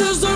This is the